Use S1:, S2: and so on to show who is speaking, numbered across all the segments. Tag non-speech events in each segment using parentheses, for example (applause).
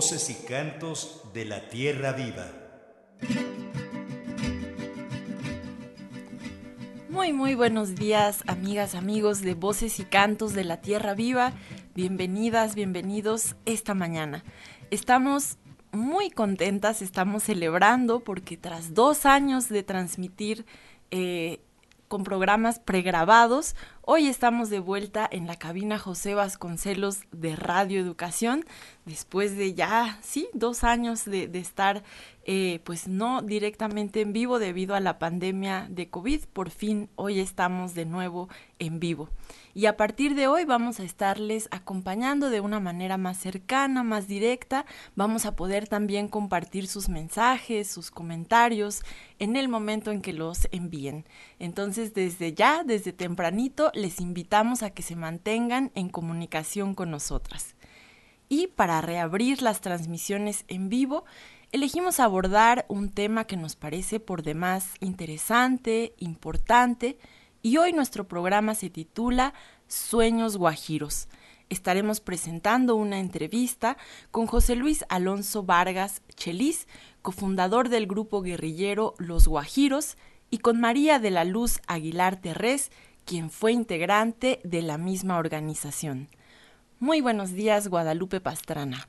S1: Voces y cantos de la tierra viva.
S2: Muy, muy buenos días, amigas, amigos de Voces y Cantos de la Tierra Viva. Bienvenidas, bienvenidos esta mañana. Estamos muy contentas, estamos celebrando porque tras dos años de transmitir eh, con programas pregrabados. Hoy estamos de vuelta en la cabina José Vasconcelos de Radio Educación, después de ya, sí, dos años de, estar, eh, pues no directamente en vivo debido a la pandemia de COVID. Por fin, hoy estamos de nuevo en vivo. Y a partir de hoy vamos a estarles acompañando de una manera más cercana, más directa. Vamos a poder también compartir sus mensajes, sus comentarios en el momento en que los envíen. Entonces, desde ya, desde tempranito, les invitamos a que se mantengan en comunicación con nosotras. Y para reabrir las transmisiones en vivo, elegimos abordar un tema que nos parece por demás interesante, importante, y hoy nuestro programa se titula Sueños Guajiros. Estaremos presentando una entrevista con José Luis Alonso Vargas Chelis, cofundador del grupo guerrillero Los Guajiros, y con María de la Luz Aguilar Terrés, quien fue integrante de la misma organización. Muy buenos días, Guadalupe Pastrana.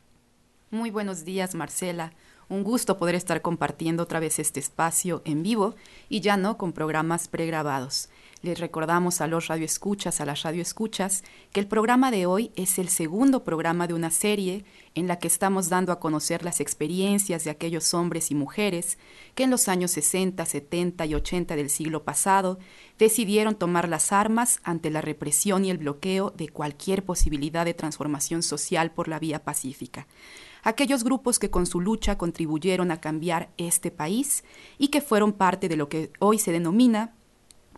S3: Muy buenos días, Marcela. Un gusto poder estar compartiendo otra vez este espacio en vivo y ya no con programas pregrabados. Les recordamos a los radioescuchas, a las radioescuchas, que el programa de hoy es el segundo programa de una serie en la que estamos dando a conocer las experiencias de aquellos hombres y mujeres que en los años 60, 70 y 80 del siglo pasado decidieron tomar las armas ante la represión y el bloqueo de cualquier posibilidad de transformación social por la vía pacífica. Aquellos grupos que con su lucha contribuyeron a cambiar este país y que fueron parte de lo que hoy se denomina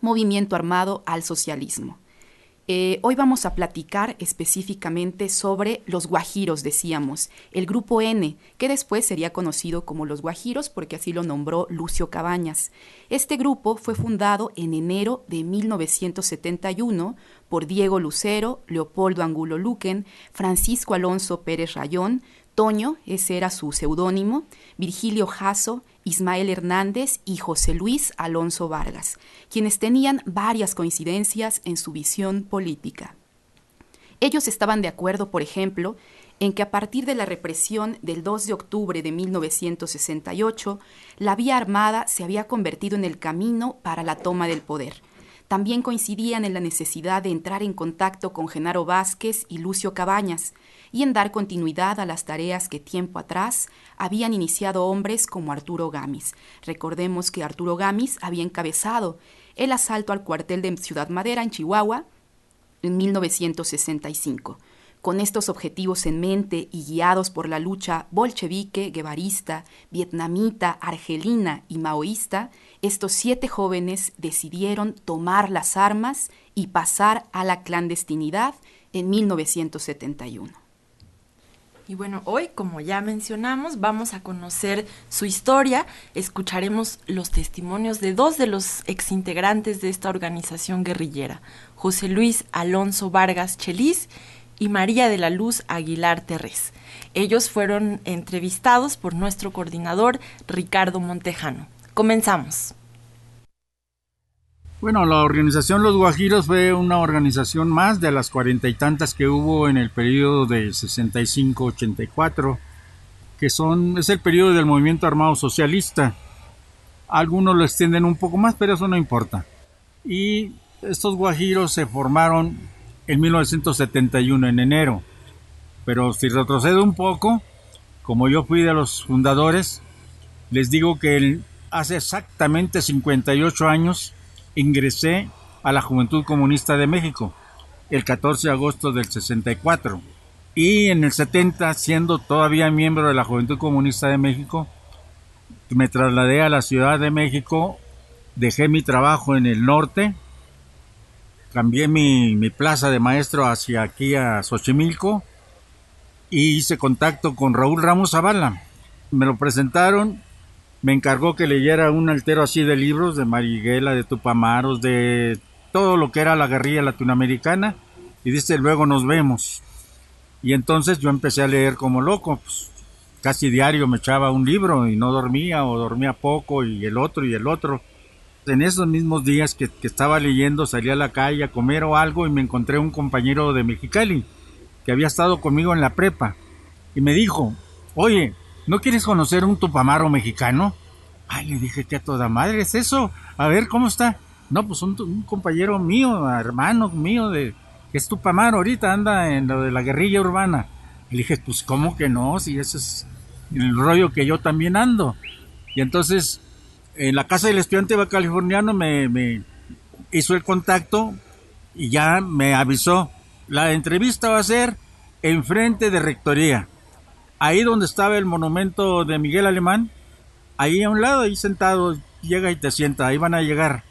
S3: movimiento armado al socialismo. Eh, hoy vamos a platicar específicamente sobre los guajiros, decíamos, el grupo N, que después sería conocido como los guajiros porque así lo nombró Lucio Cabañas. Este grupo fue fundado en enero de 1971 por Diego Lucero, Leopoldo Angulo Luquen, Francisco Alonso Pérez Rayón, Toño, ese era su seudónimo, Virgilio Jasso, Ismael Hernández y José Luis Alonso Vargas, quienes tenían varias coincidencias en su visión política. Ellos estaban de acuerdo, por ejemplo, en que a partir de la represión del 2 de octubre de 1968, la vía armada se había convertido en el camino para la toma del poder. También coincidían en la necesidad de entrar en contacto con Genaro Vázquez y Lucio Cabañas, y en dar continuidad a las tareas que tiempo atrás habían iniciado hombres como Arturo Gamis. Recordemos que Arturo Gamis había encabezado el asalto al cuartel de Ciudad Madera en Chihuahua en 1965. Con estos objetivos en mente y guiados por la lucha bolchevique, guevarista, vietnamita, argelina y maoísta, estos siete jóvenes decidieron tomar las armas y pasar a la clandestinidad en 1971.
S2: Y bueno, hoy, como ya mencionamos, vamos a conocer su historia, escucharemos los testimonios de dos de los exintegrantes de esta organización guerrillera, José Luis Alonso Vargas Chelis y María de la Luz Aguilar Terrés. Ellos fueron entrevistados por nuestro coordinador Ricardo Montejano. Comenzamos.
S4: Bueno, la organización Los Guajiros fue una organización más de las cuarenta y tantas que hubo en el periodo de 65-84, que son, es el periodo del movimiento armado socialista. Algunos lo extienden un poco más, pero eso no importa. Y estos guajiros se formaron en 1971, en enero. Pero si retrocedo un poco, como yo fui de los fundadores, les digo que hace exactamente 58 años ingresé a la Juventud Comunista de México el 14 de agosto del 64 y en el 70 siendo todavía miembro de la Juventud Comunista de México me trasladé a la Ciudad de México dejé mi trabajo en el norte cambié mi, mi plaza de maestro hacia aquí a Xochimilco y hice contacto con Raúl Ramos Zavala. Me lo presentaron me encargó que leyera un altero así de libros de Mariguela, de Tupamaros, de todo lo que era la guerrilla latinoamericana y dice luego nos vemos. Y entonces yo empecé a leer como loco, pues, casi diario me echaba un libro y no dormía o dormía poco y el otro y el otro. En esos mismos días que, que estaba leyendo salí a la calle a comer o algo y me encontré un compañero de Mexicali que había estado conmigo en la prepa y me dijo, oye, ¿no quieres conocer un tupamaro mexicano? Ay, le dije que a toda madre es eso. A ver, ¿cómo está? No, pues un, compañero mío, hermano mío, de que es Tupamaro, ahorita anda en lo de la guerrilla urbana. Le dije, pues, ¿cómo que no? Si ese es el rollo que yo también ando. Y entonces, en la casa del estudiante californiano me, hizo el contacto y ya me avisó. La entrevista va a ser enfrente de Rectoría. Ahí donde estaba el monumento de Miguel Alemán, ahí a un lado, ahí sentado, llega y te sienta, ahí van a llegar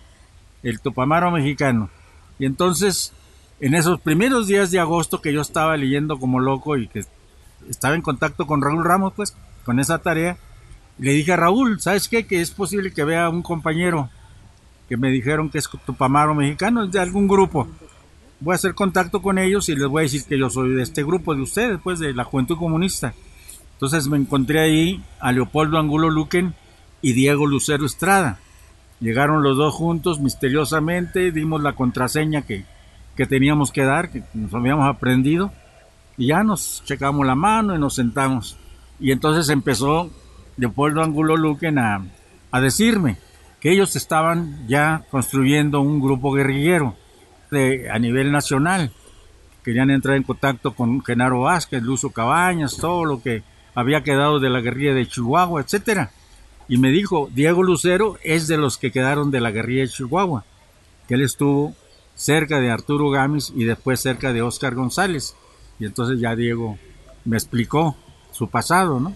S4: el Tupamaro mexicano. Y entonces, en esos primeros días de agosto que yo estaba leyendo como loco y que estaba en contacto con Raúl Ramos, pues, con esa tarea, le dije a Raúl, ¿sabes qué? Que es posible que vea un compañero que me dijeron que es Tupamaro mexicano, es de algún grupo. Voy a hacer contacto con ellos y les voy a decir que yo soy de este grupo de ustedes, pues, de la Juventud Comunista. Entonces me encontré ahí a Leopoldo Angulo Luquen y Diego Lucero Estrada. Llegaron los dos juntos misteriosamente, dimos la contraseña que, que teníamos que dar, que nos habíamos aprendido, y ya nos checamos la mano y nos sentamos. Y entonces empezó Leopoldo Angulo Luquen a, a decirme que ellos estaban ya construyendo un grupo guerrillero de, a nivel nacional. Querían entrar en contacto con Genaro Vázquez, Luzo Cabañas, todo lo que había quedado de la guerrilla de Chihuahua, etcétera. Y me dijo, Diego Lucero es de los que quedaron de la guerrilla de Chihuahua, que él estuvo cerca de Arturo Gámez y después cerca de Oscar González. Y entonces ya Diego me explicó su pasado, ¿no?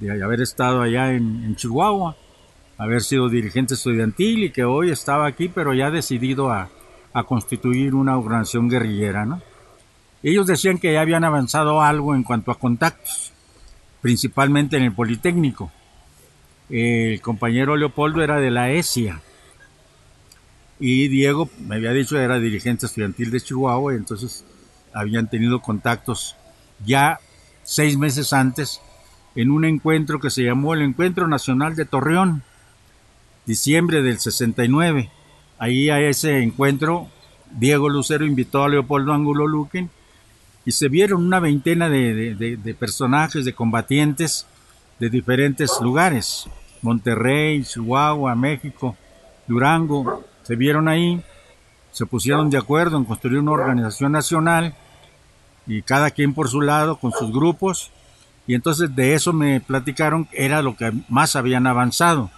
S4: De haber estado allá en, Chihuahua, haber sido dirigente estudiantil y que hoy estaba aquí, pero ya decidido a, a constituir una organización guerrillera, ¿no? Ellos decían que ya habían avanzado algo en cuanto a contactos, principalmente en el Politécnico, el compañero Leopoldo era de la ESIA y Diego me había dicho era dirigente estudiantil de Chihuahua y entonces habían tenido contactos ya seis meses antes en un encuentro que se llamó el Encuentro Nacional de Torreón, diciembre del 69. Ahí a ese encuentro Diego Lucero invitó a Leopoldo Angulo Luquen y se vieron una veintena de, de personajes, de combatientes de diferentes lugares, Monterrey, Chihuahua, México, Durango, se vieron ahí, se pusieron de acuerdo en construir una organización nacional y cada quien por su lado con sus grupos. Y entonces de eso me platicaron era lo que más habían avanzado.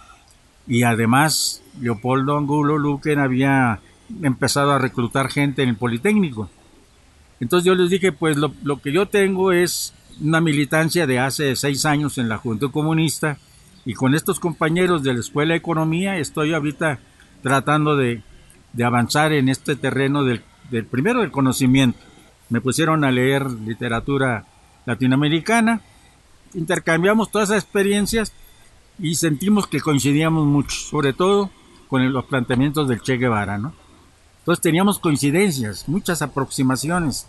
S4: Y además Leopoldo Angulo Luquen había empezado a reclutar gente en el Politécnico. Entonces yo les dije, pues lo, que yo tengo es una militancia de hace seis años en la Juventud Comunista y con estos compañeros de la Escuela de Economía estoy ahorita tratando de, avanzar en este terreno del, del, primero del conocimiento. Me pusieron a leer literatura latinoamericana, intercambiamos todas esas experiencias y sentimos que coincidíamos mucho, sobre todo con los planteamientos del Che Guevara, ¿no? Entonces teníamos coincidencias, muchas aproximaciones.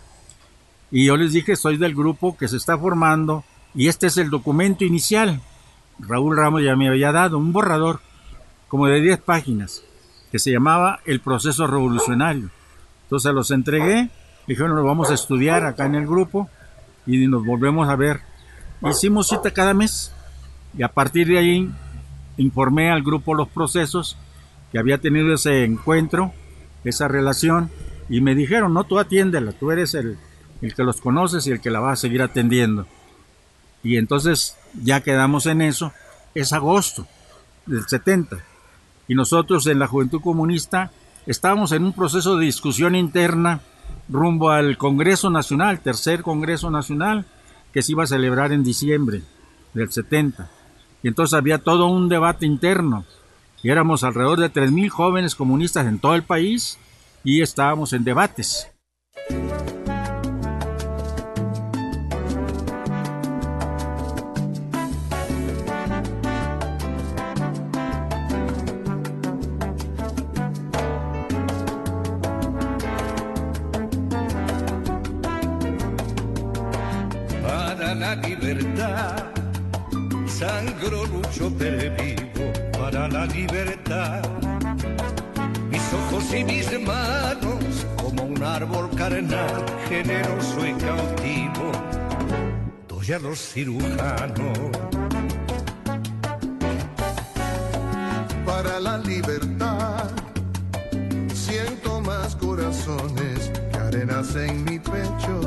S4: Y yo les dije, soy del grupo que se está formando y este es el documento inicial. Raúl Ramos ya me había dado un borrador como de 10 páginas que se llamaba El proceso revolucionario. Entonces los entregué, dijeron, lo vamos a estudiar acá en el grupo y nos volvemos a ver. Hicimos cita cada mes y a partir de ahí informé al grupo los procesos que había tenido ese encuentro, esa relación y me dijeron, no, tú atiéndela, tú eres el, el que los conoces y el que la va a seguir atendiendo. Y entonces ya quedamos en eso. Es agosto del 70. Y nosotros en la Juventud Comunista estábamos en un proceso de discusión interna rumbo al Congreso Nacional, tercer Congreso Nacional, que se iba a celebrar en diciembre del 70. Y entonces había todo un debate interno y éramos alrededor de 3.000 jóvenes comunistas en todo el país y estábamos en debates.
S1: Para la libertad, sangró, luchó, perdido la libertad. Mis ojos y mis manos, como un árbol carnal, generoso y cautivo, doy a los cirujanos.
S5: Para la libertad, siento más corazones que arenas en mi pecho.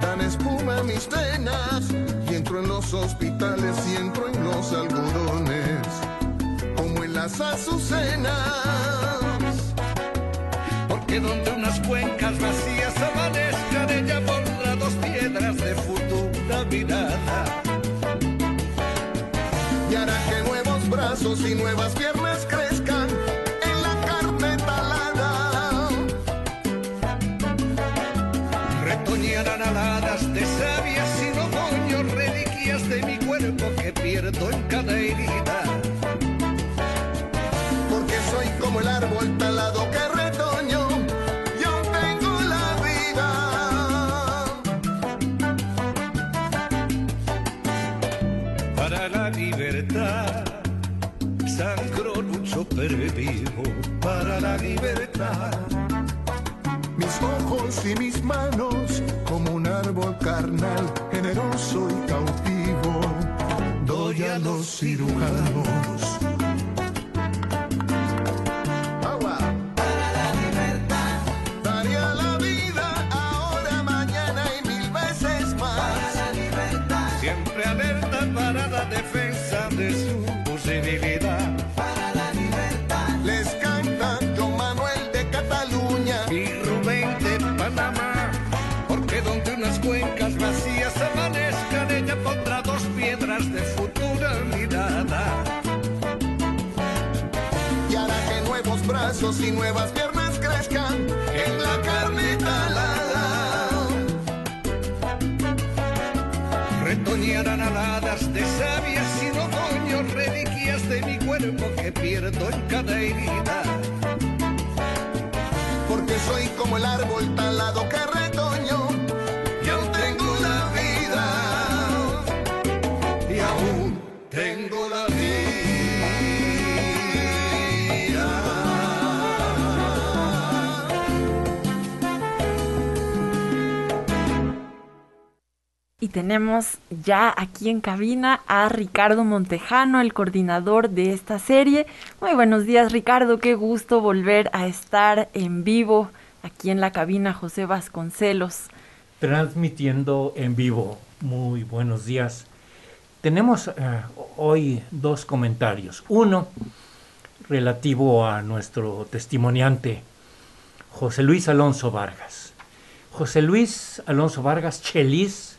S5: Dan espuma a mis venas y entro en los hospitales azucenas.
S1: Porque donde unas cuencas vacías amanezcan, ella pondrá dos piedras de futura mirada.
S5: Y hará que nuevos brazos y nuevas piernas
S1: pervivo. Para la libertad,
S5: Mis ojos y mis manos como un árbol carnal, generoso y cautivo, doy a los cirujanos. Y nuevas piernas crezcan en la carne talada.
S1: Retoñarán aladas de sabias y otoños, reliquias de mi cuerpo que pierdo en cada herida.
S5: Porque soy como el árbol talado que retoño y aún tengo la vida. Y aún tengo la vida.
S2: Tenemos ya aquí en cabina a Ricardo Montejano, el coordinador de esta serie. Muy buenos días Ricardo, qué gusto volver a estar en vivo aquí en la cabina José Vasconcelos.
S6: transmitiendo en vivo. Muy buenos días. Tenemos eh, hoy dos comentarios. Uno relativo a nuestro testimoniante, José Luis Alonso Vargas. José Luis Alonso Vargas, Chelis,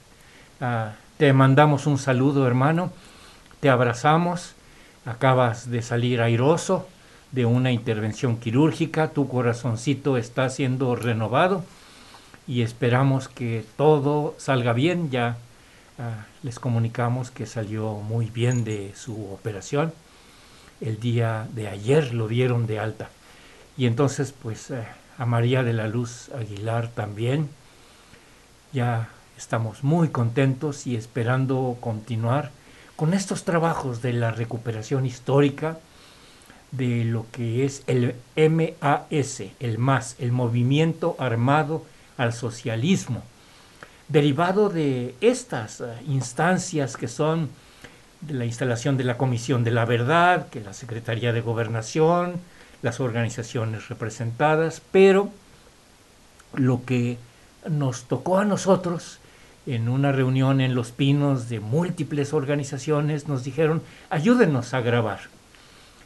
S6: ah, te mandamos un saludo hermano, te abrazamos, acabas de salir airoso de una intervención quirúrgica, tu corazoncito está siendo renovado y esperamos que todo salga bien. Ya ah, les comunicamos que salió muy bien de su operación. El día de ayer lo dieron de alta. Y entonces, pues eh, a María de la Luz Aguilar también. Ya estamos muy contentos y esperando continuar con estos trabajos de la recuperación histórica de lo que es el MAS, el MAS, el Movimiento Armado al Socialismo, derivado de estas eh, instancias que son de la instalación de la Comisión de la Verdad, que la Secretaría de Gobernación, las organizaciones representadas, pero lo que nos tocó a nosotros en una reunión en Los Pinos de múltiples organizaciones, nos dijeron, ayúdenos a grabar.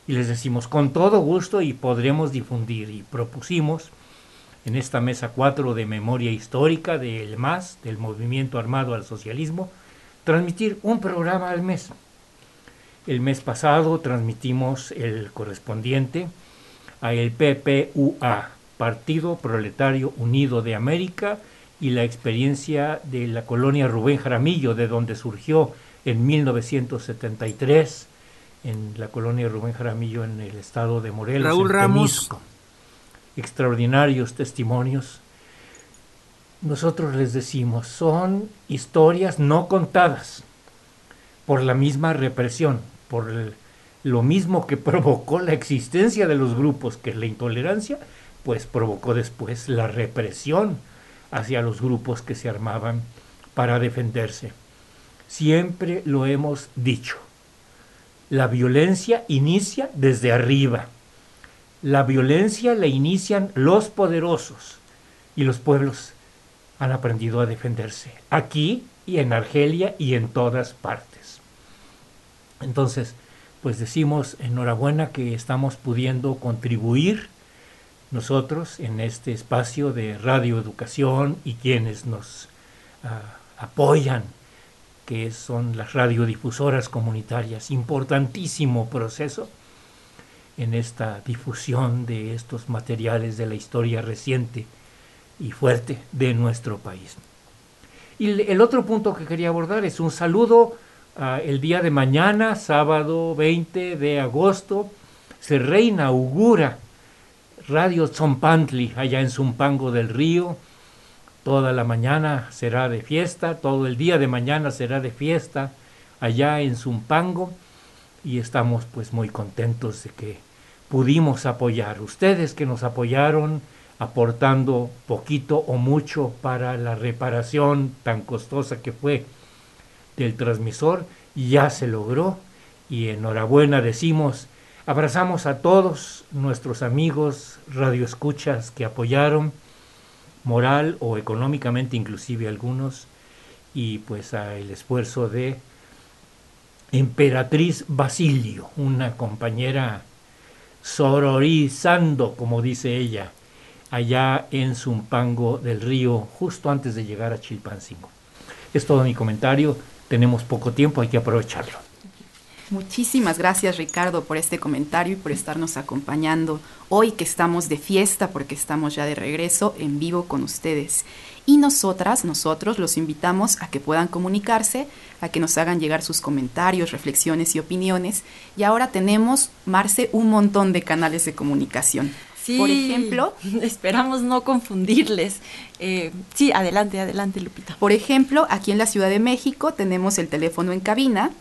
S6: Y les decimos, con todo gusto y podremos difundir. Y propusimos en esta mesa 4 de memoria histórica del MAS, del Movimiento Armado al Socialismo, transmitir un programa al mes. El mes pasado transmitimos el correspondiente a el PPUA, Partido Proletario Unido de América, y la experiencia de la colonia Rubén Jaramillo, de donde surgió en 1973 en la colonia Rubén Jaramillo en el estado de Morelos.
S4: Raúl
S6: en
S4: Ramos.
S6: Extraordinarios testimonios. Nosotros les decimos, son historias no contadas, por la misma represión, por lo mismo que (laughs) provocó la existencia de los grupos, que es la intolerancia, pues provocó después la represión hacia los grupos que se armaban para defenderse. Siempre lo hemos dicho. La violencia inicia desde arriba. La violencia la inician los poderosos y los pueblos han aprendido a defenderse. Aquí y en Argelia y en todas partes. Entonces, pues decimos enhorabuena que estamos pudiendo contribuir nosotros en este espacio de radioeducación y quienes nos ah, apoyan, que son las radiodifusoras comunitarias, importantísimo proceso en esta difusión de estos materiales de la historia reciente y fuerte de nuestro país. Y el otro punto que quería abordar es un saludo el día de mañana, sábado 20 de agosto, se reinaugura Radio Zompantli allá en Zumpango del Río. Toda la mañana será de fiesta, todo el día de mañana será de fiesta allá en Zumpango y estamos pues muy contentos de que pudimos apoyar. Ustedes que nos apoyaron aportando poquito o mucho para la reparación tan costosa que fue del transmisor, ya se logró y enhorabuena decimos, abrazamos a todos nuestros amigos radioescuchas que apoyaron moral o económicamente inclusive algunos y pues a el esfuerzo de Emperatriz Basilio, una compañera sororizando, como dice ella, allá en Zumpango del Río, justo antes de llegar a Chilpancingo. Es todo mi comentario, tenemos poco tiempo, hay que aprovecharlo.
S3: Muchísimas gracias Ricardo por este comentario y por estarnos acompañando hoy que estamos de fiesta porque estamos ya de regreso en vivo con ustedes. Y nosotras, nosotros los invitamos a que puedan comunicarse, a que nos hagan llegar sus comentarios, reflexiones y opiniones. Y ahora tenemos, Marce, un montón de canales de comunicación.
S2: Sí, por ejemplo, (laughs) esperamos no confundirles. Eh, sí, adelante, adelante, Lupita.
S3: Por ejemplo, aquí en la Ciudad de México tenemos el teléfono en cabina,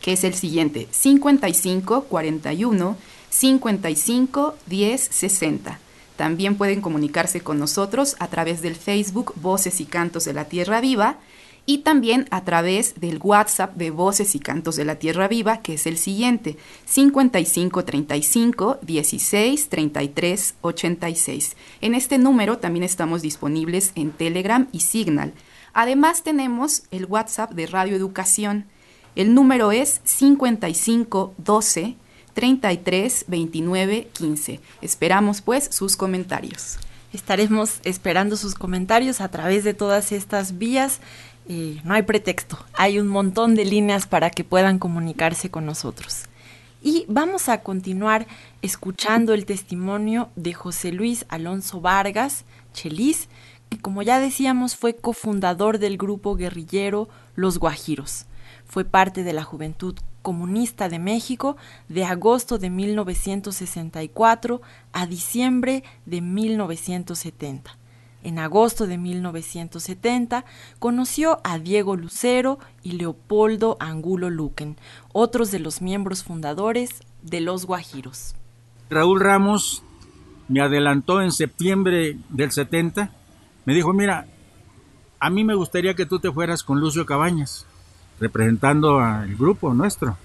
S3: que es el siguiente: 55 41 55 10 60. También pueden comunicarse con nosotros a través del Facebook Voces y Cantos de la Tierra Viva y también a través del WhatsApp de Voces y Cantos de la Tierra Viva, que es el siguiente, 5535 16 33 86. En este número también estamos disponibles en Telegram y Signal. Además tenemos el WhatsApp de Radio Educación. El número es 5512 33 29 15. Esperamos pues sus comentarios.
S2: Estaremos esperando sus comentarios a través de todas estas vías no hay pretexto, hay un montón de líneas para que puedan comunicarse con nosotros. Y vamos a continuar escuchando el testimonio de José Luis Alonso Vargas, Chelis, que como ya decíamos fue cofundador del grupo guerrillero Los Guajiros. Fue parte de la Juventud Comunista de México de agosto de 1964 a diciembre de 1970 en agosto de 1970, conoció a Diego Lucero y Leopoldo Angulo Luquen, otros de los miembros fundadores de Los Guajiros.
S4: Raúl Ramos me adelantó en septiembre del 70, me dijo, mira, a mí me gustaría que tú te fueras con Lucio Cabañas, representando al grupo nuestro,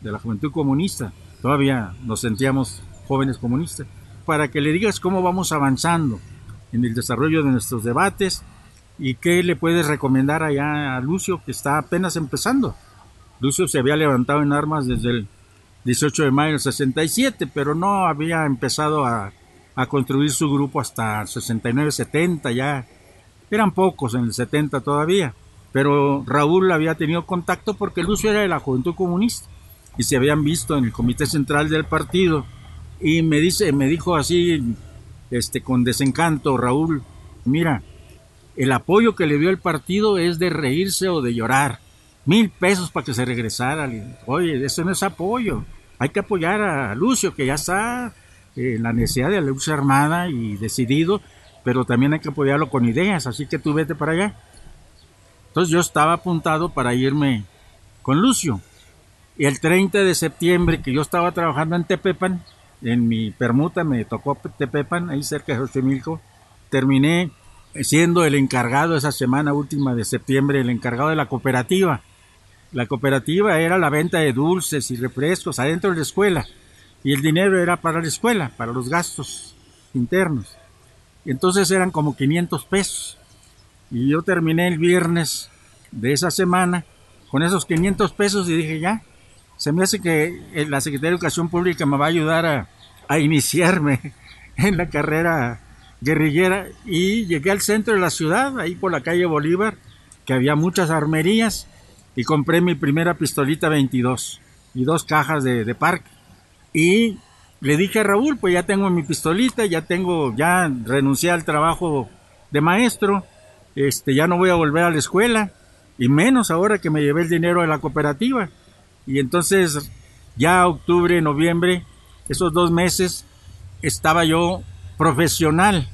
S4: de la Juventud Comunista. Todavía nos sentíamos jóvenes comunistas, para que le digas cómo vamos avanzando en el desarrollo de nuestros debates y qué le puedes recomendar allá a Lucio que está apenas empezando. Lucio se había levantado en armas desde el 18 de mayo del 67, pero no había empezado a, a construir su grupo hasta el 69-70 ya. Eran pocos en el 70 todavía, pero Raúl había tenido contacto porque Lucio era de la Juventud Comunista y se habían visto en el comité central del partido y me dice me dijo así este, con desencanto, Raúl, mira, el apoyo que le dio el partido es de reírse o de llorar. Mil pesos para que se regresara. Oye, eso no es apoyo. Hay que apoyar a Lucio, que ya está en la necesidad de la luz armada y decidido, pero también hay que apoyarlo con ideas, así que tú vete para allá. Entonces yo estaba apuntado para irme con Lucio. Y el 30 de septiembre, que yo estaba trabajando en Tepepan, en mi permuta me tocó Tepepan, ahí cerca de Xochimilco, terminé siendo el encargado esa semana última de septiembre, el encargado de la cooperativa. La cooperativa era la venta de dulces y refrescos adentro de la escuela y el dinero era para la escuela, para los gastos internos. Entonces eran como 500 pesos. Y yo terminé el viernes de esa semana con esos 500 pesos y dije, ya, se me hace que eh, la Secretaría de Educación Pública me va a ayudar a, a iniciarme (laughs) en la carrera guerrillera y llegué al centro de la ciudad, ahí por la calle Bolívar, que había muchas armerías y compré mi primera pistolita 22 y dos cajas de, de parque. Y le dije a Raúl, pues ya tengo mi pistolita, ya tengo, ya renuncié al trabajo de maestro, este, ya no voy a volver a la escuela, y menos ahora que me llevé el dinero de la cooperativa. Y entonces, ya octubre, noviembre, esos dos meses, estaba yo profesional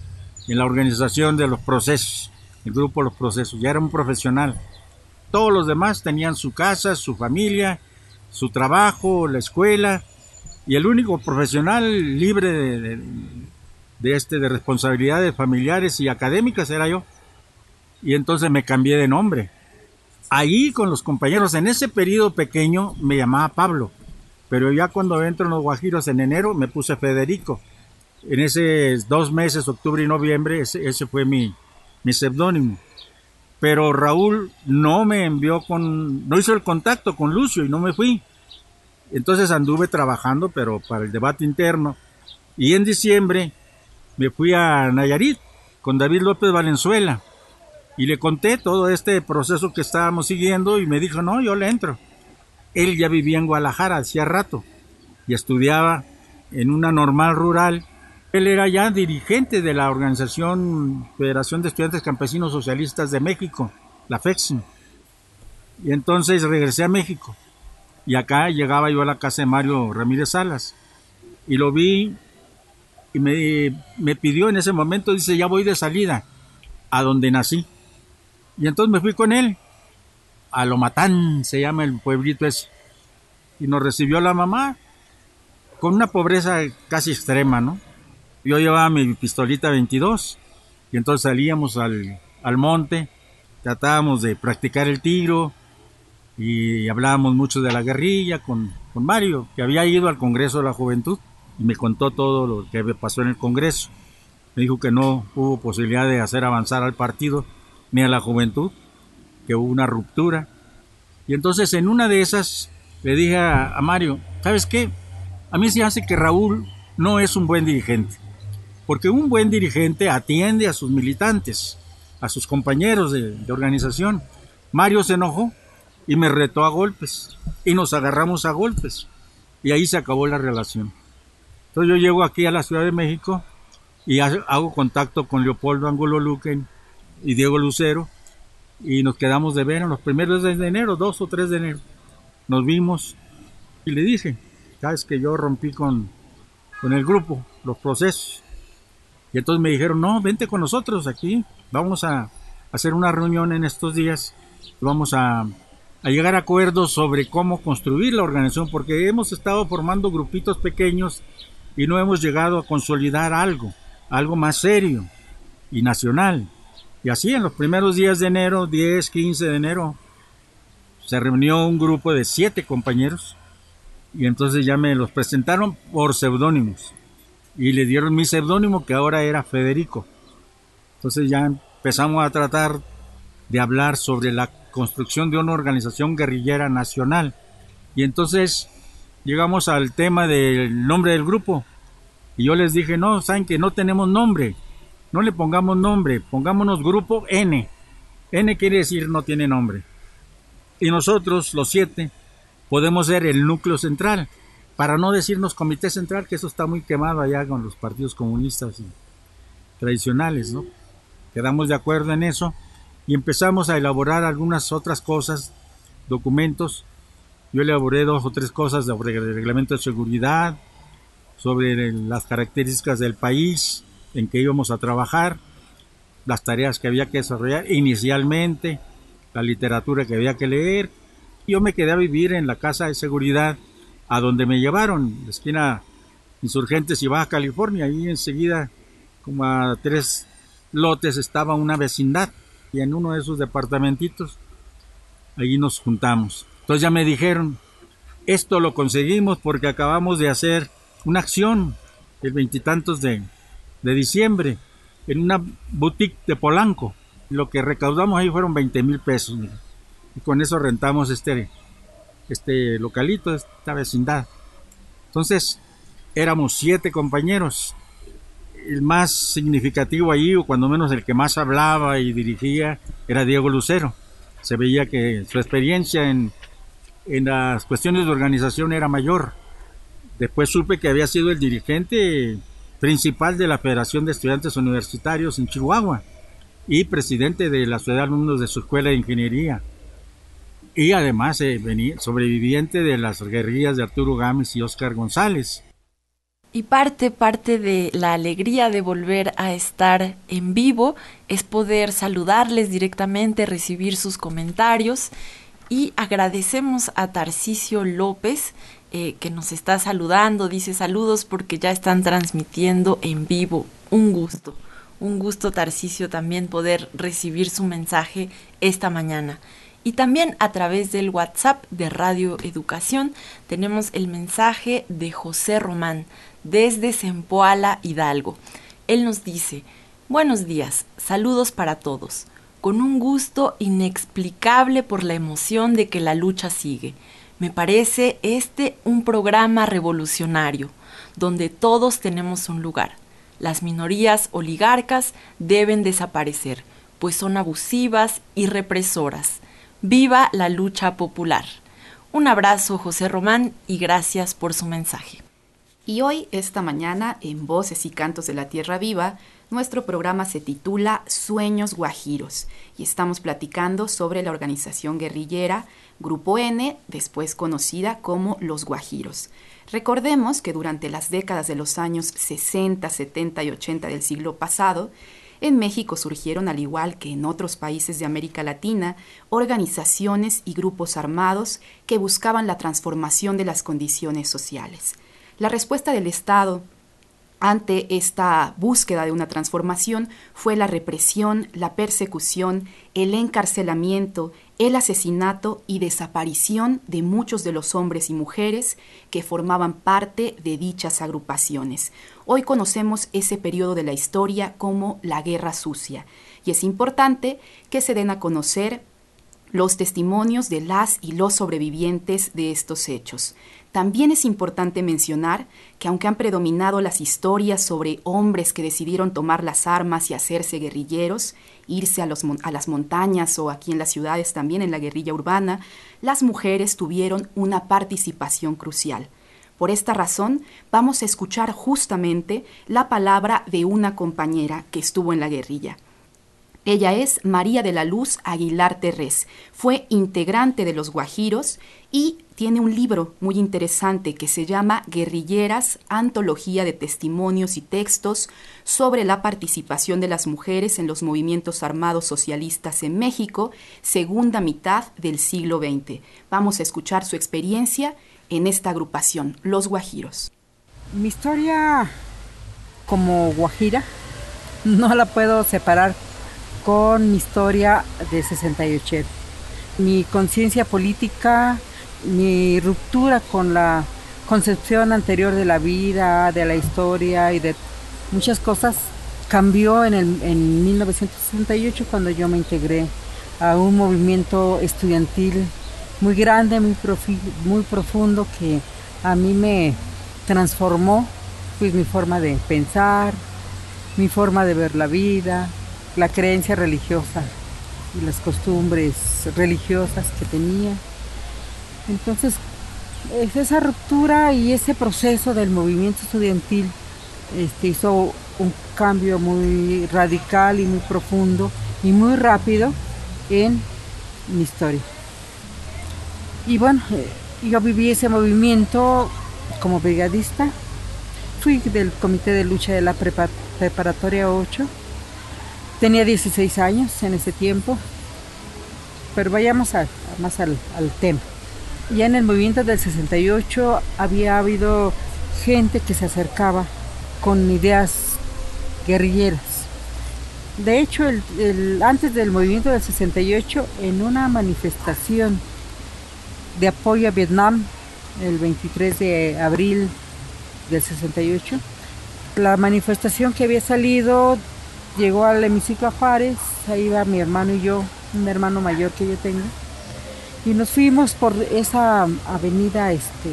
S4: en la organización de los procesos, el grupo Los Procesos, ya era un profesional. Todos los demás tenían su casa, su familia, su trabajo, la escuela, y el único profesional libre de, de, este de responsabilidades familiares y académicas era yo. Y entonces me cambié de nombre. Ahí con los compañeros, en ese periodo pequeño me llamaba Pablo, pero ya cuando entro en los Guajiros en enero me puse Federico en esos dos meses, octubre y noviembre, ese, fue mi, mi seudónimo. Pero Raúl no me envió con, no hizo el contacto con Lucio y no me fui. Entonces anduve trabajando, pero para el debate interno. Y en diciembre me fui a Nayarit con David López Valenzuela y le conté todo este proceso que estábamos siguiendo y me dijo, no, yo le entro. Él ya vivía en Guadalajara hacía rato y estudiaba en una normal rural él era ya dirigente de la organización Federación de Estudiantes Campesinos Socialistas de México, la FEXIM. Y entonces regresé a México. Y acá llegaba yo a la casa de Mario Ramírez Salas. Y lo vi y me, me pidió en ese momento, dice, ya voy de salida a donde nací. Y entonces me fui con él. A Lomatán se llama el pueblito. Y nos recibió la mamá con una pobreza casi extrema, ¿no? yo llevaba mi pistolita 22 y entonces salíamos al, al monte, tratábamos de practicar el tiro y hablábamos mucho de la guerrilla con, con Mario, que había ido al Congreso de la Juventud y me contó todo lo que pasó en el Congreso. Me dijo que no hubo posibilidad de hacer avanzar al partido ni a la juventud, que hubo una ruptura. Y entonces en una de esas le dije a, Mario, ¿sabes qué? A mí se hace que Raúl no es un buen dirigente porque un buen dirigente atiende a sus militantes, a sus compañeros de, organización. Mario se enojó y me retó a golpes y nos agarramos a golpes y ahí se acabó la relación. Entonces yo llego aquí a la Ciudad de México y hago contacto con Leopoldo Angulo Luquen y Diego Lucero y nos quedamos de ver en los primeros días de enero, dos o tres de enero. Nos vimos y le dije, sabes que yo rompí con, con el grupo, los procesos y entonces me dijeron, no, vente con nosotros aquí, vamos a hacer una reunión en estos días, vamos a llegar a acuerdos sobre cómo construir la organización, porque hemos estado formando grupitos pequeños y no hemos llegado a consolidar algo, algo más serio y nacional. Y así en los primeros días de enero, 10, 15 de enero, se reunió un grupo de siete compañeros y entonces ya me los presentaron por seudónimos y le dieron mi seudónimo que ahora era Federico. Entonces ya empezamos a tratar de hablar sobre la construcción de una organización guerrillera nacional. Y entonces llegamos al tema del nombre del grupo. Y yo les dije, no, saben que no tenemos nombre. No le pongamos nombre, pongámonos grupo N. N quiere decir no tiene nombre. Y nosotros, los siete, podemos ser el núcleo central para no decirnos comité central, que eso está muy quemado allá con los partidos comunistas tradicionales, ¿no? Quedamos de acuerdo en eso y empezamos a elaborar algunas otras cosas, documentos. Yo elaboré dos o tres cosas sobre el reglamento de seguridad, sobre las características del país en que íbamos a trabajar, las tareas que había que desarrollar inicialmente, la literatura que había que leer, Yo me quedé a vivir en la casa de seguridad a donde me llevaron, la esquina Insurgentes y Baja California. Ahí enseguida, como a tres lotes, estaba una vecindad. Y en uno de esos departamentitos, allí nos juntamos. Entonces ya me dijeron, esto lo conseguimos porque acabamos de hacer una acción el veintitantos de, de diciembre en una boutique de Polanco. Lo que recaudamos ahí fueron 20 mil pesos. Y con eso rentamos este, este localito, esta vecindad. Entonces, éramos siete compañeros. El más significativo ahí, o cuando menos el que más hablaba y dirigía, era Diego Lucero. Se veía que su experiencia en, en las cuestiones de organización era mayor. Después supe que había sido el dirigente principal de la Federación de Estudiantes Universitarios en Chihuahua y presidente de la Sociedad de Alumnos de su Escuela de Ingeniería. Y además eh, sobreviviente de las guerrillas de Arturo Gámez y Óscar González.
S2: Y parte, parte de la alegría de volver a estar en vivo es poder saludarles directamente, recibir sus comentarios y agradecemos a Tarcisio López eh, que nos está saludando, dice saludos porque ya están transmitiendo en vivo. Un gusto, un gusto Tarcisio también poder recibir su mensaje esta mañana. Y también a través del WhatsApp de Radio Educación tenemos el mensaje de José Román desde Zempoala, Hidalgo. Él nos dice, buenos días, saludos para todos, con un gusto inexplicable por la emoción de que la lucha sigue. Me parece este un programa revolucionario, donde todos tenemos un lugar. Las minorías oligarcas deben desaparecer, pues son abusivas y represoras. Viva la lucha popular. Un abrazo, José Román, y gracias por su mensaje.
S3: Y hoy, esta mañana, en Voces y Cantos de la Tierra Viva, nuestro programa se titula Sueños Guajiros y estamos platicando sobre la organización guerrillera Grupo N, después conocida como Los Guajiros. Recordemos que durante las décadas de los años 60, 70 y 80 del siglo pasado, en México surgieron, al igual que en otros países de América Latina, organizaciones y grupos armados que buscaban la transformación de las condiciones sociales. La respuesta del Estado ante esta búsqueda de una transformación fue la represión, la persecución, el encarcelamiento, el asesinato y desaparición de muchos de los hombres y mujeres que formaban parte de dichas agrupaciones. Hoy conocemos ese periodo de la historia como la Guerra Sucia y es importante que se den a conocer los testimonios de las y los sobrevivientes de estos hechos. También es importante mencionar que aunque han predominado las historias sobre hombres que decidieron tomar las armas y hacerse guerrilleros, irse a, las montañas o aquí en las ciudades también en la guerrilla urbana, las mujeres tuvieron una participación crucial. Por esta razón, vamos a escuchar justamente la palabra de una compañera que estuvo en la guerrilla. Ella es María de la Luz Aguilar Terrés. Fue integrante de los Guajiros y tiene un libro muy interesante que se llama Guerrilleras, antología de testimonios y textos sobre la participación de las mujeres en los movimientos armados socialistas en México, segunda mitad del siglo XX. Vamos a escuchar su experiencia en esta agrupación, Los Guajiros.
S7: Mi historia como guajira no la puedo separar con mi historia de 68. Mi conciencia política, mi ruptura con la concepción anterior de la vida, de la historia y de muchas cosas cambió en, el, en 1968 cuando yo me integré a un movimiento estudiantil muy grande, muy, profundo que a mí me transformó pues, mi forma de pensar, mi forma de ver la vida, la creencia religiosa y las costumbres religiosas que tenía. Entonces, esa ruptura y ese proceso del movimiento estudiantil este, hizo un cambio muy radical y muy profundo y muy rápido en mi historia. Y bueno, eh, yo viví ese movimiento como brigadista. Fui del comité de lucha de la preparatoria 8 Tenía 16 años en ese tiempo, pero vayamos más al, tema. Ya en el movimiento del 68 había habido gente que se acercaba con ideas guerrilleras. De hecho, antes del movimiento del 68, en una manifestación de apoyo a Vietnam, el 23 de abril del 68, la manifestación que había salido llegó al hemiciclo Juárez, ahí va mi hermano y yo, un hermano mayor que yo tengo, y nos fuimos por esa avenida, este,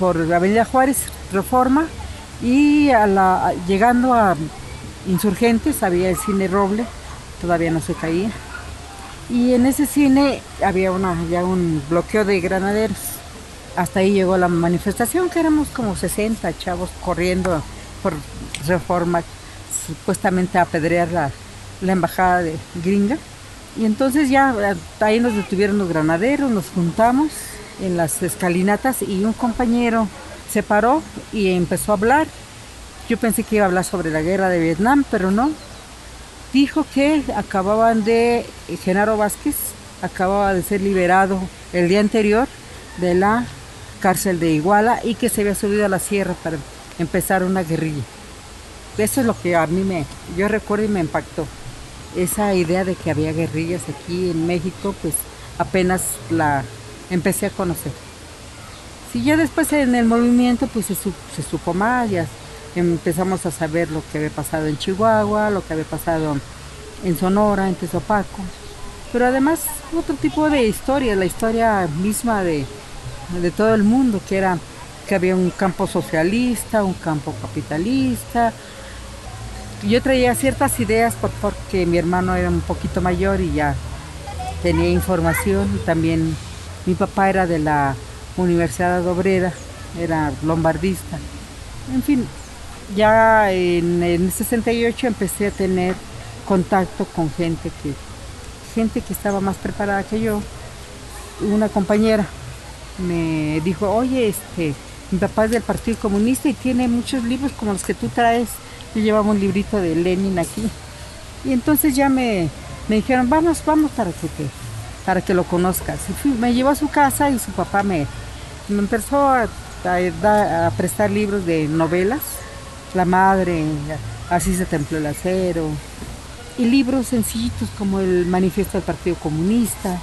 S7: por la avenida Juárez, Reforma, y llegando a Insurgentes había el cine Roble, todavía no se caía, y en ese cine había ya un bloqueo de granaderos. Hasta ahí llegó la manifestación, que éramos como 60 chavos corriendo por reforma, supuestamente a apedrear la, la embajada de gringa. Y entonces ya ahí nos detuvieron los granaderos, nos juntamos en las escalinatas y un compañero se paró y empezó a hablar. Yo pensé que iba a hablar sobre la guerra de Vietnam, pero no. Dijo que acababan de, Genaro Vázquez acababa de ser liberado el día anterior de la cárcel de Iguala y que se había subido a la sierra para empezar una guerrilla. Eso es lo que a mí me, yo recuerdo y me impactó. Esa idea de que había guerrillas aquí en México, pues apenas la empecé a conocer. Si ya después en el movimiento, pues se, se supo más, ya empezamos a saber lo que había pasado en Chihuahua, lo que había pasado en Sonora, en Tezopaco. Pero además otro tipo de historia, la historia misma de, de todo el mundo, que era que había un campo socialista, un campo capitalista, yo traía ciertas ideas porque mi hermano era un poquito mayor y ya tenía información. También mi papá era de la Universidad Obrera, era lombardista. En fin, ya en, el 68 empecé a tener contacto con gente que, gente que estaba más preparada que yo. Una compañera me dijo, oye, este, mi papá es del Partido Comunista y tiene muchos libros como los que tú traes yo llevaba un librito de Lenin aquí. Y entonces ya me, dijeron, vamos, vamos para que, para que lo conozcas. Me llevó a su casa y su papá me, me empezó a, a, prestar libros de novelas. La madre, así se templó el acero. Y libros sencillitos como el Manifiesto del Partido Comunista,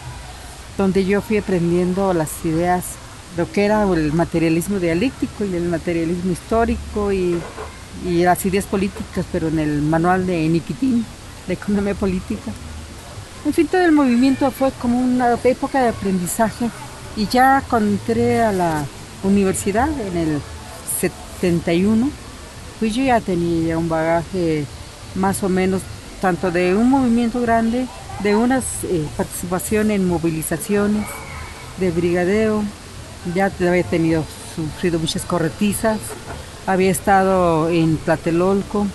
S7: donde yo fui aprendiendo las ideas, lo que era el materialismo dialéctico y el materialismo histórico y y las ideas políticas, pero en el manual de Niquitín, de economía política. En fin, todo el movimiento fue como una época de aprendizaje y ya cuando entré a la universidad en el 71, pues yo ya tenía un bagaje más o menos tanto de un movimiento grande, de una eh, participación en movilizaciones, de brigadeo, ya había tenido, sufrido muchas corretizas, había estado en Tlatelolco,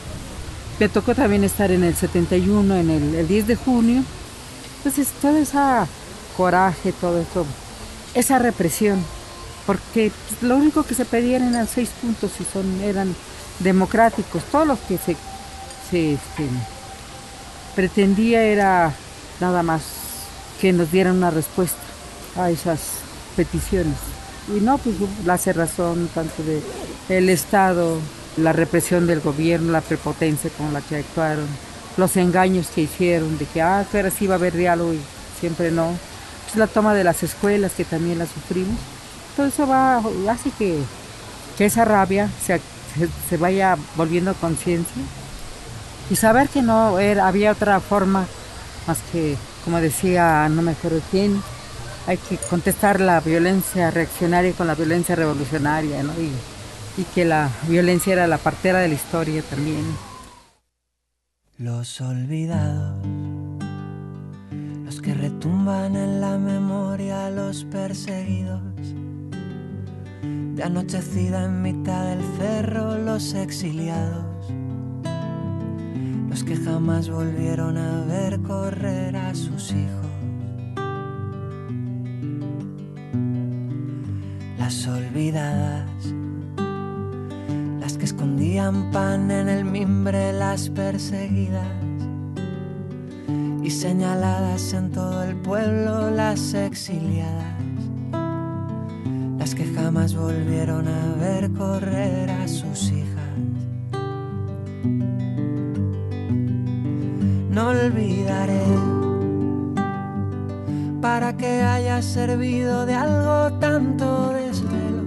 S7: me tocó también estar en el 71, en el, 10 de junio. Entonces, todo ese coraje, todo eso, esa represión, porque lo único que se pedían eran seis puntos y son, eran democráticos. Todo lo que se, este, pretendía era nada más que nos dieran una respuesta a esas peticiones. Y no, pues la cerrazón tanto de el Estado, la represión del gobierno, la prepotencia con la que actuaron, los engaños que hicieron de que, ah, ahora sí va a haber diálogo y siempre no. Pues la toma de las escuelas que también la sufrimos. Todo eso va, hace que, que esa rabia se, se, vaya volviendo conciencia y saber que no era, había otra forma más que, como decía, no me acuerdo quién, hay que contestar la violencia reaccionaria con la violencia revolucionaria, ¿no? Y, y que la violencia era la partera de la historia también.
S8: Los olvidados, los que retumban en la memoria, los perseguidos. De anochecida en mitad del cerro, los exiliados, los que jamás volvieron a ver correr a sus hijos las olvidadas, las que escondían pan en el mimbre, las perseguidas y señaladas en todo el pueblo, las exiliadas, las que jamás volvieron a ver correr a sus hijas. No olvidaré para que haya servido de algo tanto desvelo,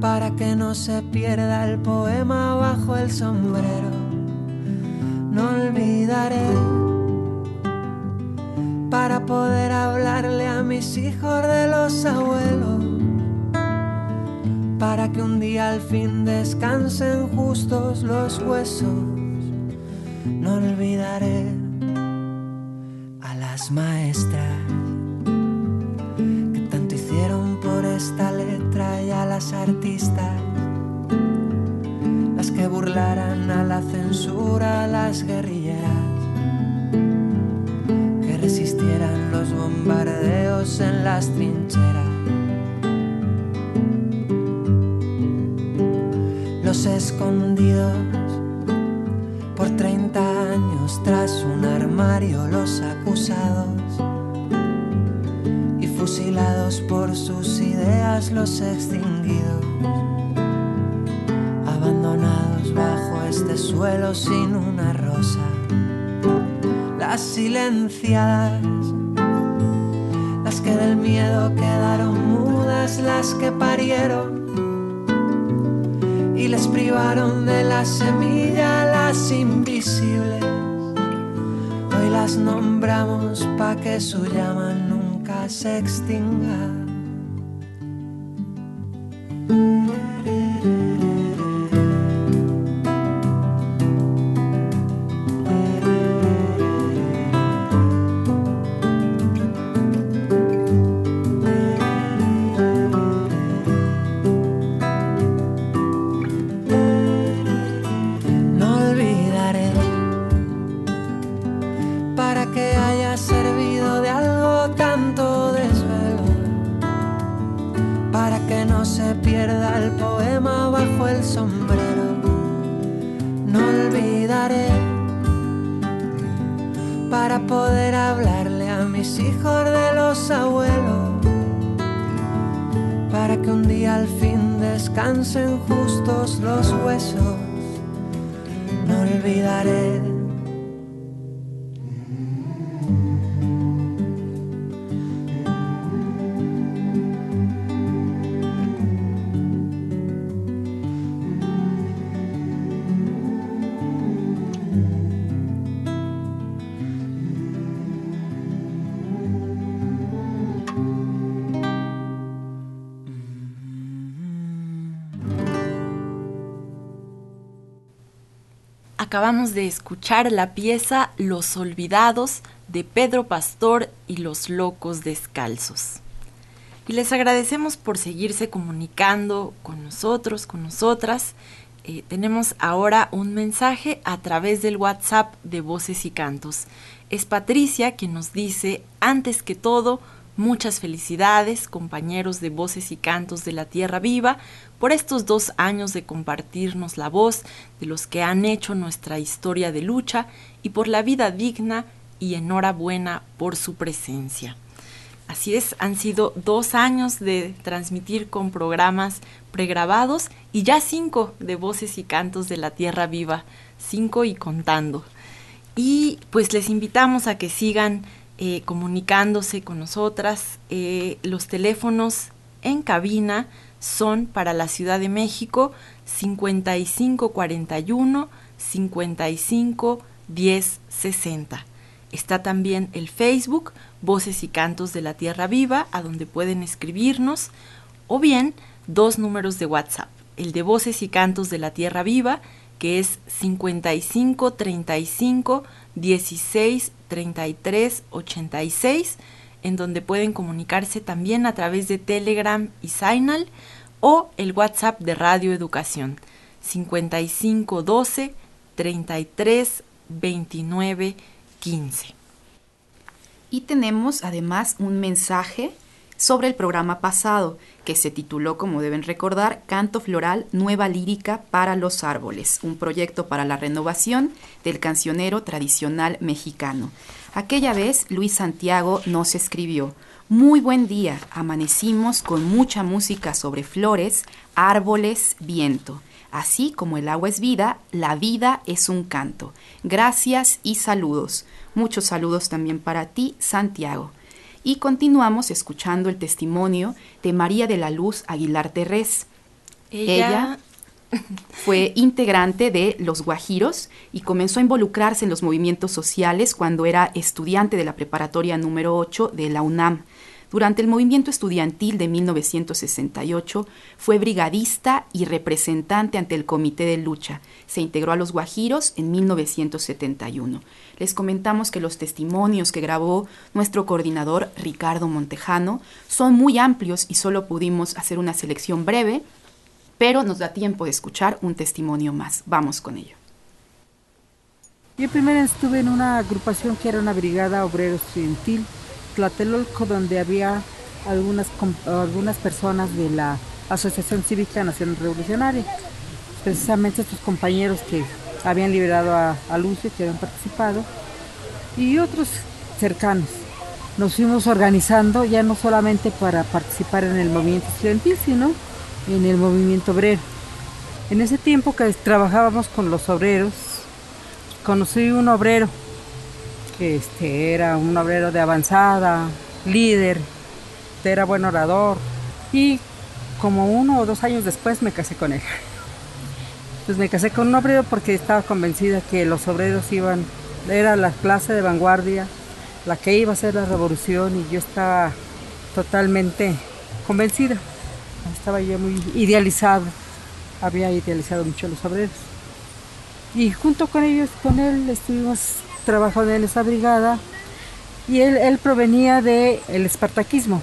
S8: para que no se pierda el poema bajo el sombrero. No olvidaré para poder hablarle a mis hijos de los abuelos, para que un día al fin descansen justos los huesos. No olvidaré las maestras que tanto hicieron por esta letra y a las artistas, las que burlaran a la censura, las guerrilleras resistieran los bombardeos en las trincheras. Los escondidos por 30 tras un armario, los acusados y fusilados por sus ideas, los extinguidos, abandonados bajo este suelo sin una rosa las silenciadas, las que del miedo quedaron mudas, las que parieron y les privaron de la semilla las invisibles. Las nombramos pa' que su llama nunca se extinga. Sombrero. No olvidaré para poder hablarle a mis hijos de los abuelos, para que un día al fin descansen justos los huesos no olvidaré.
S2: Acabamos de escuchar la pieza Los Olvidados de Pedro Pastor y los Locos Descalzos. Y les agradecemos por seguirse comunicando con nosotros, con nosotras. Eh, tenemos ahora un mensaje a través del WhatsApp de Voces y Cantos. Es Patricia quien nos dice, antes que todo, muchas felicidades, compañeros de Voces y Cantos de la Tierra Viva, por estos dos años de compartirnos la voz de los que han hecho nuestra historia de lucha y por la vida digna y enhorabuena por su presencia. Así es, han sido dos años de transmitir con programas pregrabados y ya cinco de voces y cantos de la Tierra Viva, cinco y contando. Y pues les invitamos a que sigan eh, comunicándose con nosotras. Eh, los teléfonos en cabina son para la Ciudad de México 5541 55 10 60. Está también el Facebook Voces y Cantos de la Tierra Viva, a donde pueden escribirnos, o bien dos números de WhatsApp, el de Voces y Cantos de la Tierra Viva, que es 55 35 16 33 86, en donde pueden comunicarse también a través de Telegram y Signal, o el WhatsApp de Radio Educación 55 12 33 29 15.
S3: Y tenemos además un mensaje sobre el programa pasado, que se tituló, como deben recordar, Canto Floral Nueva Lírica para los Árboles, un proyecto para la renovación del cancionero tradicional mexicano. Aquella vez Luis Santiago nos escribió, Muy buen día, amanecimos con mucha música sobre flores, árboles, viento. Así como el agua es vida, la vida es un canto. Gracias y saludos. Muchos saludos también para ti, Santiago. Y continuamos escuchando el testimonio de María de la Luz Aguilar Terrés.
S2: Ella,
S3: fue integrante de Los Guajiros y comenzó a involucrarse en los movimientos sociales cuando era estudiante de la preparatoria número 8 de la UNAM. Durante el movimiento estudiantil de 1968 fue brigadista y representante ante el Comité de Lucha. Se integró a los Guajiros en 1971. Les comentamos que los testimonios que grabó nuestro coordinador Ricardo Montejano son muy amplios y solo pudimos hacer una selección breve, pero nos da tiempo de escuchar un testimonio más. Vamos con ello.
S7: Yo primero estuve en una agrupación que era una brigada obrero estudiantil Tlatelolco, donde había algunas, algunas personas de la Asociación Cívica Nacional Revolucionaria, precisamente estos compañeros que habían liberado a, a Lucio, que habían participado, y otros cercanos. Nos fuimos organizando ya no solamente para participar en el movimiento estudiantil, sino en el movimiento obrero. En ese tiempo que trabajábamos con los obreros, conocí un obrero este, era un obrero de avanzada, líder, era buen orador y como uno o dos años después me casé con él. Pues me casé con un obrero porque estaba convencida que los obreros iban, era la clase de vanguardia, la que iba a ser la revolución y yo estaba totalmente convencida. Estaba yo muy idealizado, había idealizado mucho a los obreros. Y junto con ellos, con él, estuvimos trabajó en esa brigada y él, provenía del el espartaquismo.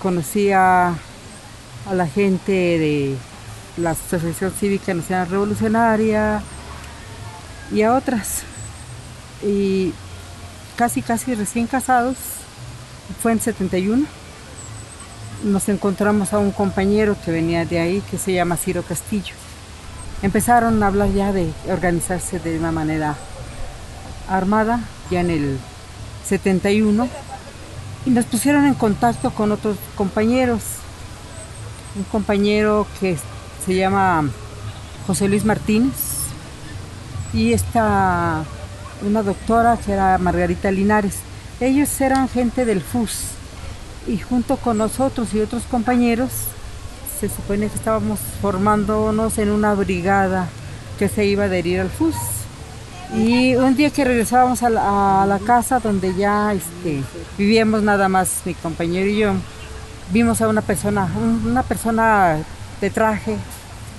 S7: Conocía a la gente de la Asociación Cívica Nacional Revolucionaria y a otras. Y casi, casi recién casados, fue en 71, nos encontramos a un compañero que venía de ahí que se llama Ciro Castillo. Empezaron a hablar ya de organizarse de una manera armada ya en el 71 y nos pusieron en contacto con otros compañeros. Un compañero que se llama José Luis Martínez y esta una doctora que era Margarita Linares. Ellos eran gente del FUS y junto con nosotros y otros compañeros se supone que estábamos formándonos en una brigada que se iba a adherir al FUS. Y un día que regresábamos a la, casa donde ya este, vivíamos nada más mi compañero y yo, vimos a una persona, una persona de traje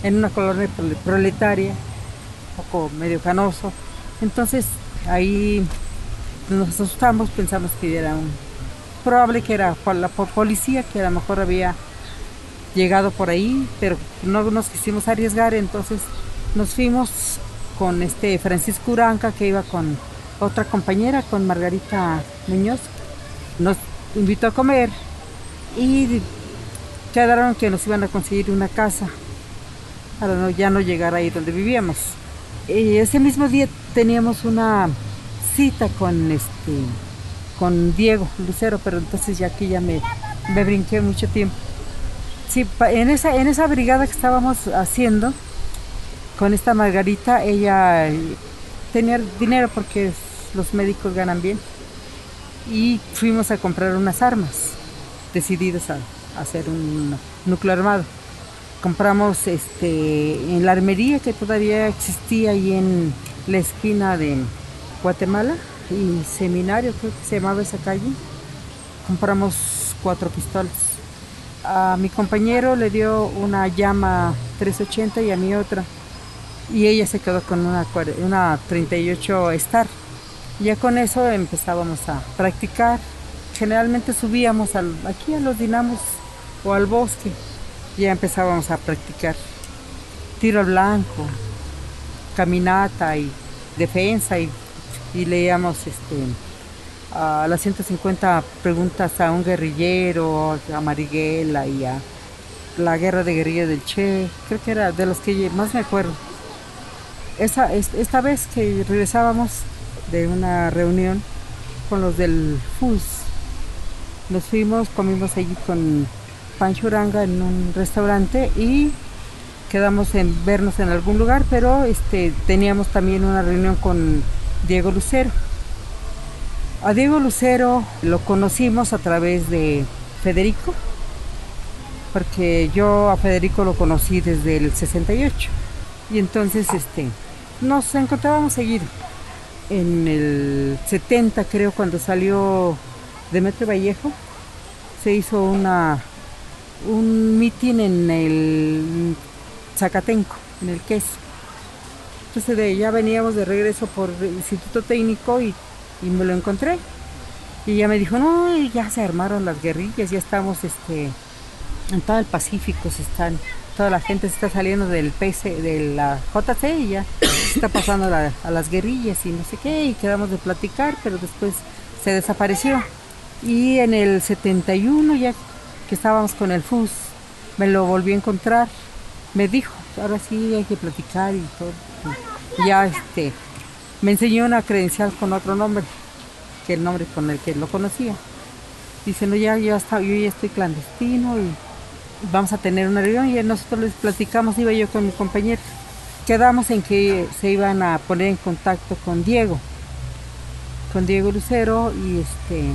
S7: en una colonia proletaria, un poco medio canoso. Entonces ahí nos asustamos, pensamos que era un probable que era la policía, que a lo mejor había llegado por ahí, pero no nos quisimos arriesgar, entonces nos fuimos con este Francisco Uranca que iba con otra compañera, con Margarita Muñoz. Nos invitó a comer y quedaron que nos iban a conseguir una casa para no, ya no llegar ahí donde vivíamos. Y ese mismo día teníamos una cita con este con Diego Lucero, pero entonces ya aquí ya me, me brinqué mucho tiempo. Sí, en esa, en esa brigada que estábamos haciendo, con esta Margarita, ella tenía dinero porque los médicos ganan bien. Y fuimos a comprar unas armas, decididos a, hacer un núcleo armado. Compramos este, en la armería que todavía existía ahí en la esquina de Guatemala y Seminario, creo que se llamaba esa calle. Compramos cuatro pistolas. A mi compañero le dio una llama 380 y a mí otra y ella se quedó con una, una 38 Star. Ya con eso empezábamos a practicar. Generalmente subíamos al, aquí a los dinamos o al bosque. Ya empezábamos a practicar tiro blanco, caminata y defensa y, leíamos este, a las 150 preguntas a un guerrillero, a Marighella y a la guerra de guerrilla del Che, creo que era de los que más me acuerdo. Esa, esta vez que regresábamos de una reunión con los del FUS, nos fuimos, comimos allí con Pancho Uranga en un restaurante y quedamos en vernos en algún lugar, pero este, teníamos también una reunión con Diego Lucero. A Diego Lucero lo conocimos a través de Federico, porque yo a Federico lo conocí desde el 68 y entonces este, nos encontrábamos seguido. En el 70 creo cuando salió Demetrio Vallejo se hizo una un mitin en el Zacatenco, en el queso. Entonces de ya veníamos de regreso por el Instituto Técnico y, y me lo encontré. Y ella me dijo, no, ya se armaron las guerrillas, ya estamos este, en todo el Pacífico, se están, toda la gente se está saliendo del PC, de la JC y ya se está pasando a las guerrillas y no sé qué, y quedamos de platicar, pero después se desapareció. Y en el 71, ya que estábamos con el FUS, me lo volví a encontrar, me dijo, ahora sí hay que platicar y todo. Ya este, me enseñó una credencial con otro nombre, que el nombre con el que lo conocía. Dice, no, ya, ya está, yo ya estoy clandestino y vamos a tener una reunión y nosotros les platicamos, iba yo con mi compañero. Quedamos en que se iban a poner en contacto con Diego, con Diego Lucero y este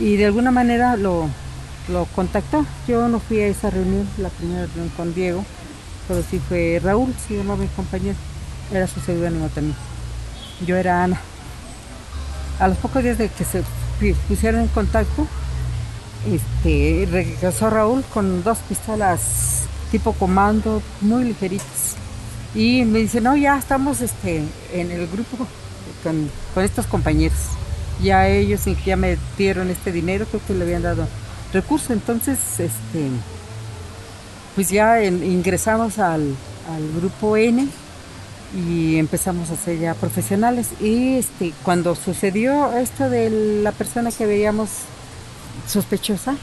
S7: y de alguna manera lo, lo contactó. Yo no fui a esa reunión, la primera reunión con Diego, pero sí fue Raúl, se llamaba mi compañero, era su seudónimo también. Yo era Ana. A los pocos días de que se pusieron en contacto, este, regresó Raúl con dos pistolas tipo comando, muy ligeritas. Y me dice, no, ya estamos este, en el grupo con, estos compañeros. Ya ellos ya me dieron este dinero, creo que le habían dado recurso. Entonces, este, pues ya ingresamos al, grupo N y empezamos a ser ya profesionales. Y este, cuando sucedió esto de la persona que veíamos sospechosa,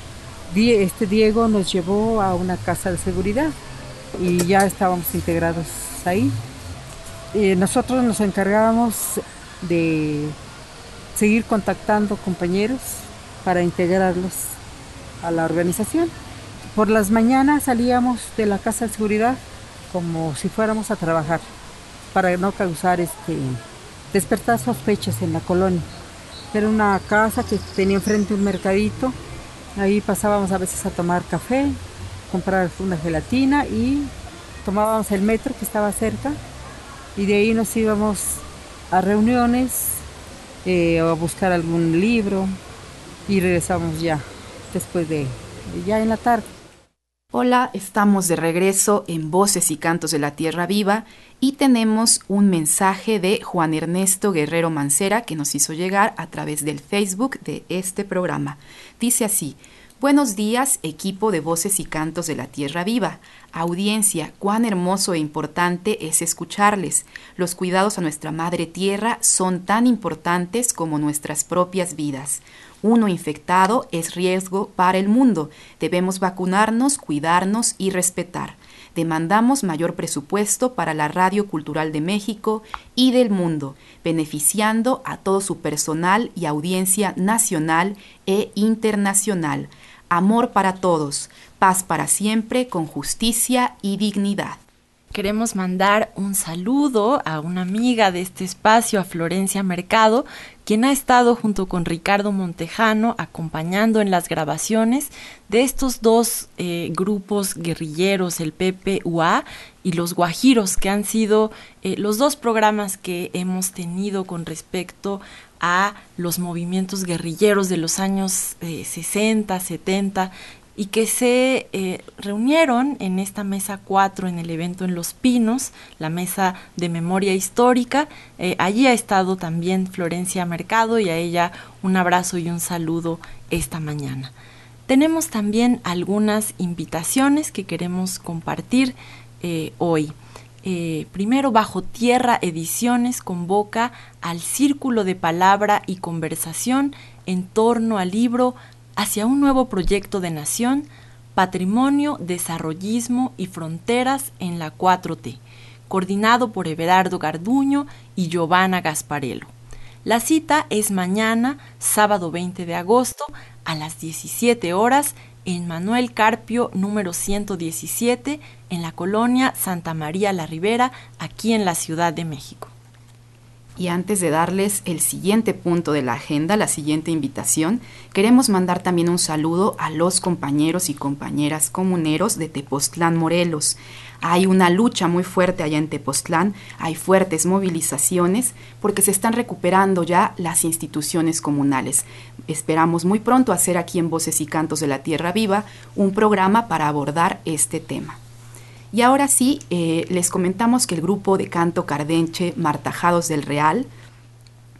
S7: este Diego nos llevó a una casa de seguridad y ya estábamos integrados ahí. Eh, nosotros nos encargábamos de seguir contactando compañeros para integrarlos a la organización. Por las mañanas salíamos de la casa de seguridad como si fuéramos a trabajar para no causar este despertar sospechas en la colonia. Era una casa que tenía enfrente un mercadito. Ahí pasábamos a veces a tomar café, comprar una gelatina y tomábamos el metro que estaba cerca. Y de ahí nos íbamos a reuniones eh, o a buscar algún libro y regresamos ya después de ya en la tarde.
S3: Hola, estamos de regreso en Voces y Cantos de la Tierra Viva y tenemos un mensaje de Juan Ernesto Guerrero Mancera que nos hizo llegar a través del Facebook de este programa. Dice así, Buenos días, equipo de Voces y Cantos de la Tierra Viva. Audiencia, cuán hermoso e importante es escucharles. Los cuidados a nuestra Madre Tierra son tan importantes como nuestras propias vidas. Uno infectado es riesgo para el mundo. Debemos vacunarnos, cuidarnos y respetar. Demandamos mayor presupuesto para la Radio Cultural de México y del mundo, beneficiando a todo su personal y audiencia nacional e internacional. Amor para todos, paz para siempre, con justicia y dignidad.
S2: Queremos mandar un saludo a una amiga de este espacio, a Florencia Mercado, quien ha estado junto con Ricardo Montejano acompañando en las grabaciones de estos dos eh, grupos guerrilleros, el PPUA y los Guajiros, que han sido eh, los dos programas que hemos tenido con respecto a los movimientos guerrilleros de los años 60, eh, 70 y que se eh, reunieron en esta mesa 4 en el evento en Los Pinos, la mesa de memoria histórica. Eh, allí ha estado también Florencia Mercado y a ella un abrazo y un saludo esta mañana. Tenemos también algunas invitaciones que queremos compartir hoy. eh, primero Bajo Tierra Ediciones convoca al Círculo de Palabra y Conversación en torno al libro Hacia un nuevo proyecto de nación, Patrimonio, Desarrollismo y Fronteras en la 4T, coordinado por Everardo Garduño y Giovanna Gasparello. La cita es mañana, sábado 20 de agosto, a las 17 horas en Manuel Carpio número 117 en la colonia Santa María la Ribera, aquí en la Ciudad de México.
S3: Y antes de darles el siguiente punto de la agenda, la siguiente invitación, queremos mandar también un saludo a los compañeros y compañeras comuneros de Tepoztlán, Morelos. Hay una lucha muy fuerte allá en Tepoztlán, hay fuertes movilizaciones porque se están recuperando ya las instituciones comunales. Esperamos muy pronto hacer aquí en Voces y Cantos de la Tierra Viva un programa para abordar este tema. Y ahora sí, eh, les comentamos que el grupo de canto cardenche Martajados del Real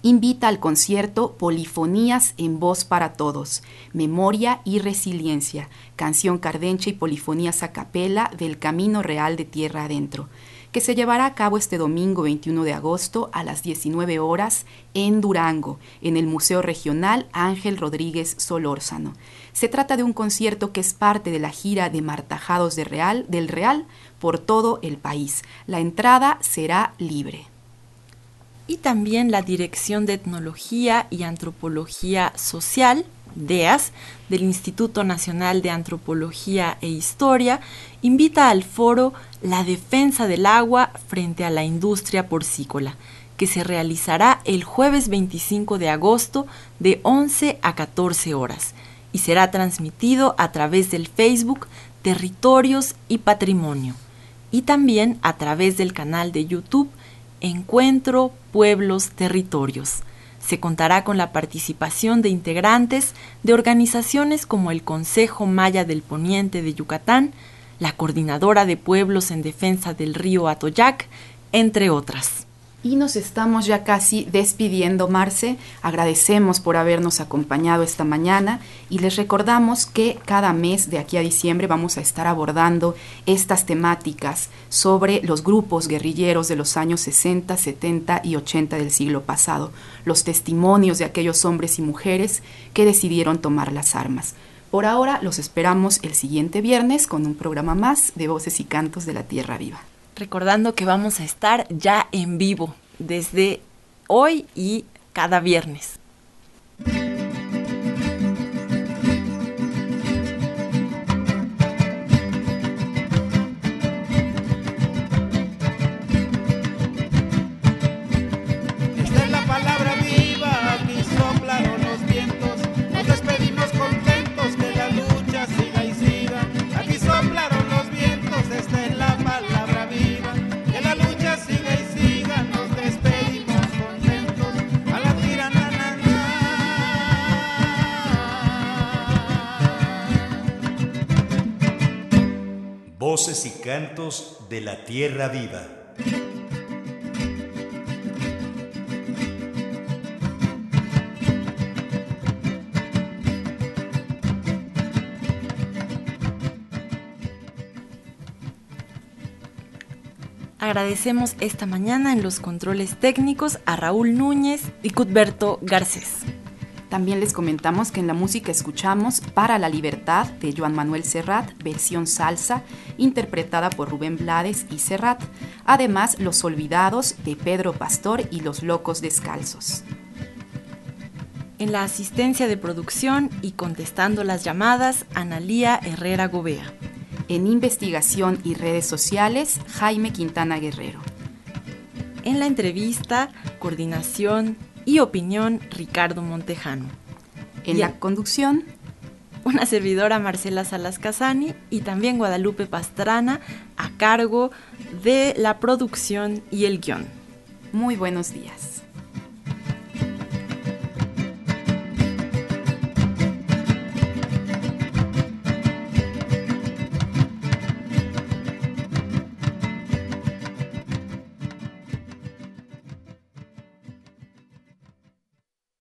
S3: invita al concierto Polifonías en Voz para Todos, Memoria y Resiliencia, canción cardenche y polifonías a capela del Camino Real de Tierra Adentro, que se llevará a cabo este domingo 21 de agosto a las 19 horas en Durango, en el Museo Regional Ángel Rodríguez Solórzano. Se trata de un concierto que es parte de la gira de Martajados de Real, del Real por todo el país. La entrada será libre.
S2: Y también la Dirección de Etnología y Antropología Social, DEAS, del Instituto Nacional de Antropología e Historia, invita al foro La defensa del agua frente a la industria porcícola, que se realizará el jueves 25 de agosto de 11 a 14 horas y será transmitido a través del Facebook Territorios y Patrimonio y también a través del canal de YouTube Encuentro Pueblos Territorios. Se contará con la participación de integrantes de organizaciones como el Consejo Maya del Poniente de Yucatán, la Coordinadora de Pueblos en Defensa del Río Atoyac, entre otras.
S3: Y nos estamos ya casi despidiendo, Marce. Agradecemos por habernos acompañado esta mañana y les recordamos que cada mes de aquí a diciembre vamos a estar abordando estas temáticas sobre los grupos guerrilleros de los años 60, 70 y 80 del siglo pasado, los testimonios de aquellos hombres y mujeres que decidieron tomar las armas. Por ahora los esperamos el siguiente viernes con un programa más de Voces y Cantos de la Tierra Viva
S2: recordando que vamos a estar ya en vivo desde hoy y cada viernes.
S9: Y cantos de la tierra viva.
S2: Agradecemos esta mañana en los controles técnicos a Raúl Núñez y Cutberto Garcés.
S3: También les comentamos que en la música escuchamos Para la Libertad de Joan Manuel Serrat, versión salsa, interpretada por Rubén Blades y Serrat. Además, Los Olvidados de Pedro Pastor y Los Locos Descalzos.
S2: En la asistencia de producción y contestando las llamadas, Analía Herrera Gobea.
S3: En investigación y redes sociales, Jaime Quintana Guerrero.
S2: En la entrevista, coordinación, y opinión Ricardo Montejano.
S3: En la conducción,
S2: una servidora Marcela Salas Casani y también Guadalupe Pastrana a cargo de la producción y el guion.
S3: Muy buenos días.